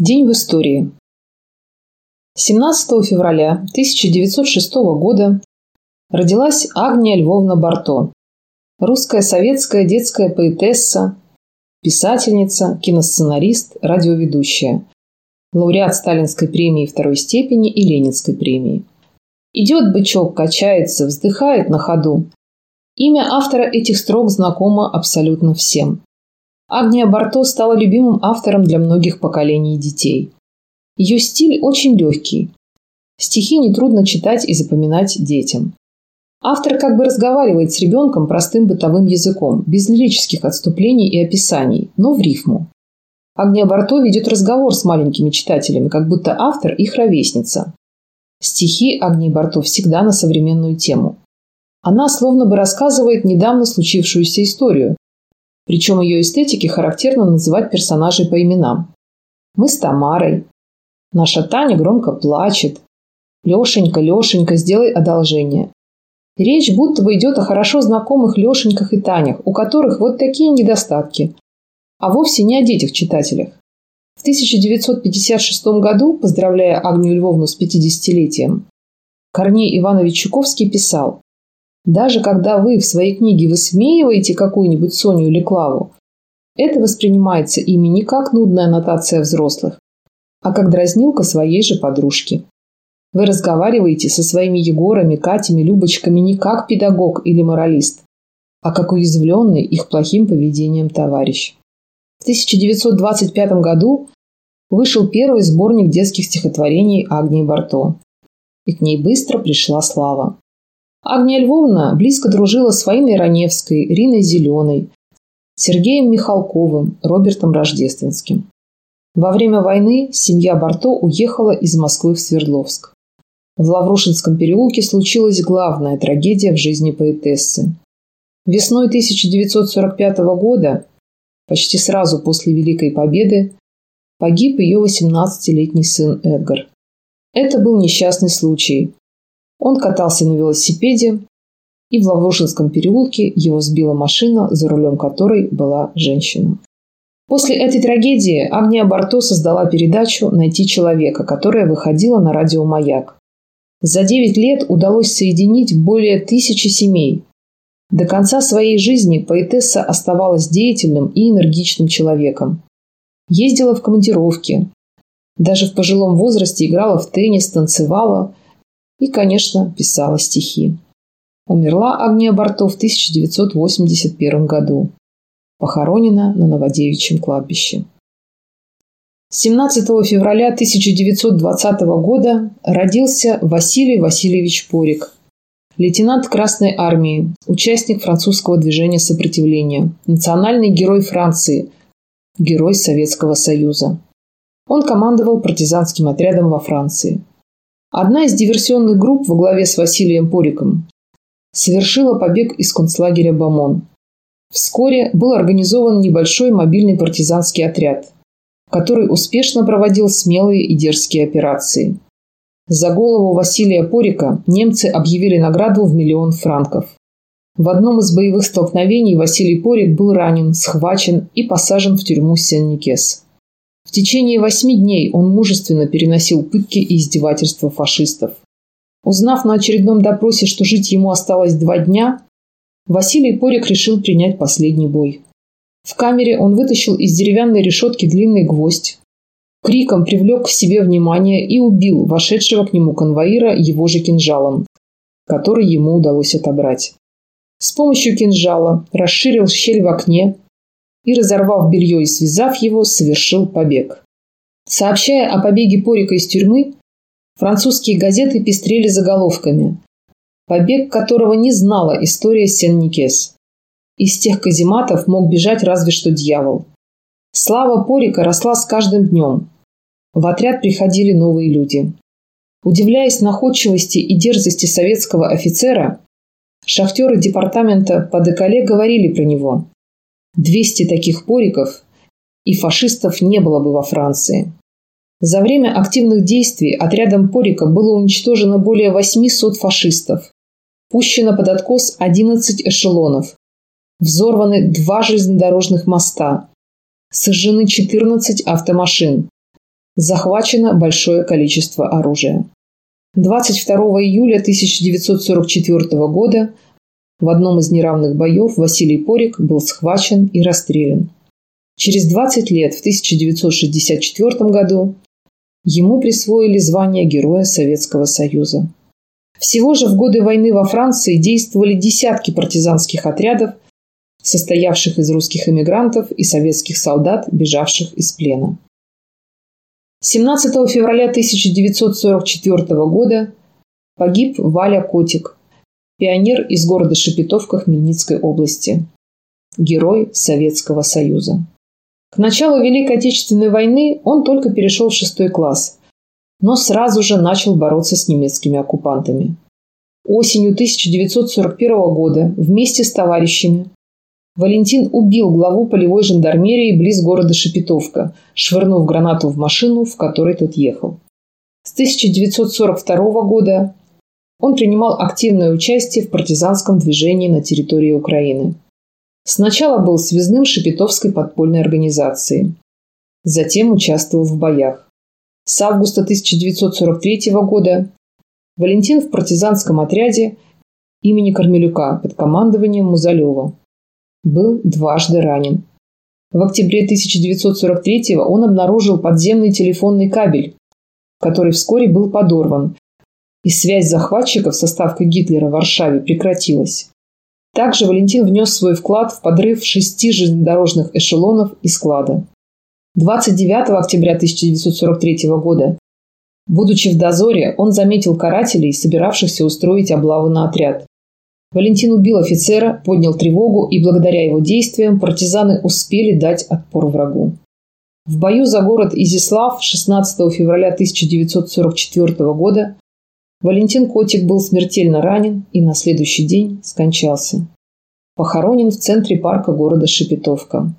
День в истории. 17 февраля 1906 года родилась Агния Львовна Барто, русская советская детская поэтесса, писательница, киносценарист, радиоведущая, лауреат Сталинской премии второй степени и Ленинской премии. Идет бычок, качается, вздыхает на ходу. Имя автора этих строк знакомо абсолютно всем. Агния Барто стала любимым автором для многих поколений детей. Ее стиль очень легкий. Стихи нетрудно читать и запоминать детям. Автор как бы разговаривает с ребенком простым бытовым языком, без лирических отступлений и описаний, но в рифму. Агния Барто ведет разговор с маленькими читателями, как будто автор их ровесница. Стихи Агнии Барто всегда на современную тему. Она словно бы рассказывает недавно случившуюся историю, причем ее эстетике характерно называть персонажей по именам. Мы с Тамарой. Наша Таня громко плачет. Лешенька, Лешенька, сделай одолжение. Речь будто бы идет о хорошо знакомых Лешеньках и Танях, у которых вот такие недостатки, а вовсе не о детях-читателях. В 1956 году, поздравляя Агнию Львовну с 50-летием, Корней Иванович Чуковский писал даже когда вы в своей книге высмеиваете какую-нибудь Соню или Клаву, это воспринимается ими не как нудная аннотация взрослых, а как дразнилка своей же подружки. Вы разговариваете со своими Егорами, Катями, Любочками не как педагог или моралист, а как уязвленный их плохим поведением товарищ. В 1925 году вышел первый сборник детских стихотворений Агнии Барто. И к ней быстро пришла слава. Агния Львовна близко дружила с Фаиной Раневской, Риной Зеленой, Сергеем Михалковым, Робертом Рождественским. Во время войны семья Барто уехала из Москвы в Свердловск. В Лаврушинском переулке случилась главная трагедия в жизни поэтессы. Весной 1945 года, почти сразу после Великой Победы, погиб ее 18-летний сын Эдгар. Это был несчастный случай, он катался на велосипеде, и в Лаврушинском переулке его сбила машина, за рулем которой была женщина. После этой трагедии Агния Барто создала передачу «Найти человека», которая выходила на радио «Маяк». За 9 лет удалось соединить более тысячи семей. До конца своей жизни поэтесса оставалась деятельным и энергичным человеком. Ездила в командировки. Даже в пожилом возрасте играла в теннис, танцевала, и, конечно, писала стихи. Умерла Агния Барто в 1981 году. Похоронена на Новодевичьем кладбище. 17 февраля 1920 года родился Василий Васильевич Порик, лейтенант Красной Армии, участник французского движения сопротивления, национальный герой Франции, герой Советского Союза. Он командовал партизанским отрядом во Франции. Одна из диверсионных групп во главе с Василием Пориком совершила побег из концлагеря Бамон. Вскоре был организован небольшой мобильный партизанский отряд, который успешно проводил смелые и дерзкие операции. За голову Василия Порика немцы объявили награду в миллион франков. В одном из боевых столкновений Василий Порик был ранен, схвачен и посажен в тюрьму Сен-Никес. В течение восьми дней он мужественно переносил пытки и издевательства фашистов. Узнав на очередном допросе, что жить ему осталось два дня, Василий Порик решил принять последний бой. В камере он вытащил из деревянной решетки длинный гвоздь, криком привлек к себе внимание и убил вошедшего к нему конвоира его же кинжалом, который ему удалось отобрать. С помощью кинжала расширил щель в окне, и, разорвав белье и связав его, совершил побег. Сообщая о побеге Порика из тюрьмы, французские газеты пестрели заголовками, побег которого не знала история Сен-Никес. Из тех казематов мог бежать разве что дьявол. Слава Порика росла с каждым днем. В отряд приходили новые люди. Удивляясь находчивости и дерзости советского офицера, шахтеры департамента по Декале говорили про него. 200 таких пориков, и фашистов не было бы во Франции. За время активных действий отрядом Порика было уничтожено более 800 фашистов, пущено под откос 11 эшелонов, взорваны два железнодорожных моста, сожжены 14 автомашин, Захвачено большое количество оружия. 22 июля 1944 года в одном из неравных боев Василий Порик был схвачен и расстрелян. Через 20 лет, в 1964 году, ему присвоили звание Героя Советского Союза. Всего же в годы войны во Франции действовали десятки партизанских отрядов, состоявших из русских эмигрантов и советских солдат, бежавших из плена. 17 февраля 1944 года погиб Валя Котик, пионер из города Шепетовка Хмельницкой области, герой Советского Союза. К началу Великой Отечественной войны он только перешел в шестой класс, но сразу же начал бороться с немецкими оккупантами. Осенью 1941 года вместе с товарищами Валентин убил главу полевой жандармерии близ города Шепетовка, швырнув гранату в машину, в которой тот ехал. С 1942 года он принимал активное участие в партизанском движении на территории Украины. Сначала был связным Шепетовской подпольной организации. Затем участвовал в боях. С августа 1943 года Валентин в партизанском отряде имени Кармелюка под командованием Музалева. Был дважды ранен. В октябре 1943 он обнаружил подземный телефонный кабель, который вскоре был подорван, и связь захватчиков со ставкой Гитлера в Варшаве прекратилась. Также Валентин внес свой вклад в подрыв шести железнодорожных эшелонов и склада. 29 октября 1943 года, будучи в дозоре, он заметил карателей, собиравшихся устроить облаву на отряд. Валентин убил офицера, поднял тревогу, и благодаря его действиям партизаны успели дать отпор врагу. В бою за город Изислав 16 февраля 1944 года Валентин Котик был смертельно ранен и на следующий день скончался. Похоронен в центре парка города Шепетовка.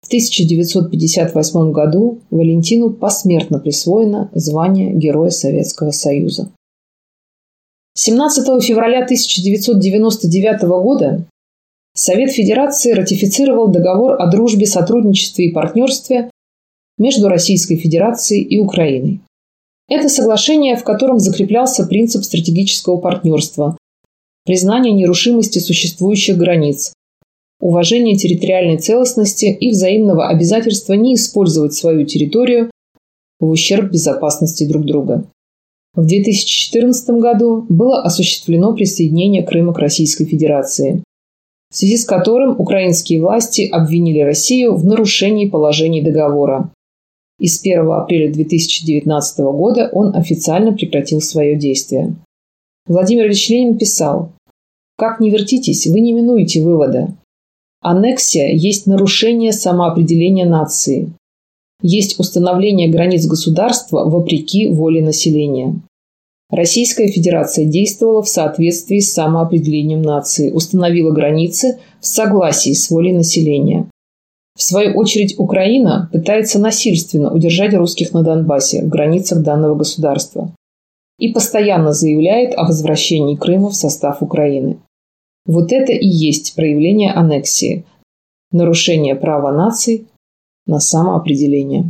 В 1958 году Валентину посмертно присвоено звание Героя Советского Союза. 17 февраля 1999 года Совет Федерации ратифицировал договор о дружбе, сотрудничестве и партнерстве между Российской Федерацией и Украиной. Это соглашение, в котором закреплялся принцип стратегического партнерства, признание нерушимости существующих границ, уважение территориальной целостности и взаимного обязательства не использовать свою территорию в ущерб безопасности друг друга. В 2014 году было осуществлено присоединение Крыма к Российской Федерации, в связи с которым украинские власти обвинили Россию в нарушении положений договора, и с 1 апреля 2019 года он официально прекратил свое действие. Владимир Ильич Ленин писал, «Как не вертитесь, вы не минуете вывода. Аннексия есть нарушение самоопределения нации. Есть установление границ государства вопреки воле населения. Российская Федерация действовала в соответствии с самоопределением нации, установила границы в согласии с волей населения. В свою очередь, Украина пытается насильственно удержать русских на Донбассе в границах данного государства и постоянно заявляет о возвращении Крыма в состав Украины. Вот это и есть проявление аннексии, нарушение права наций на самоопределение.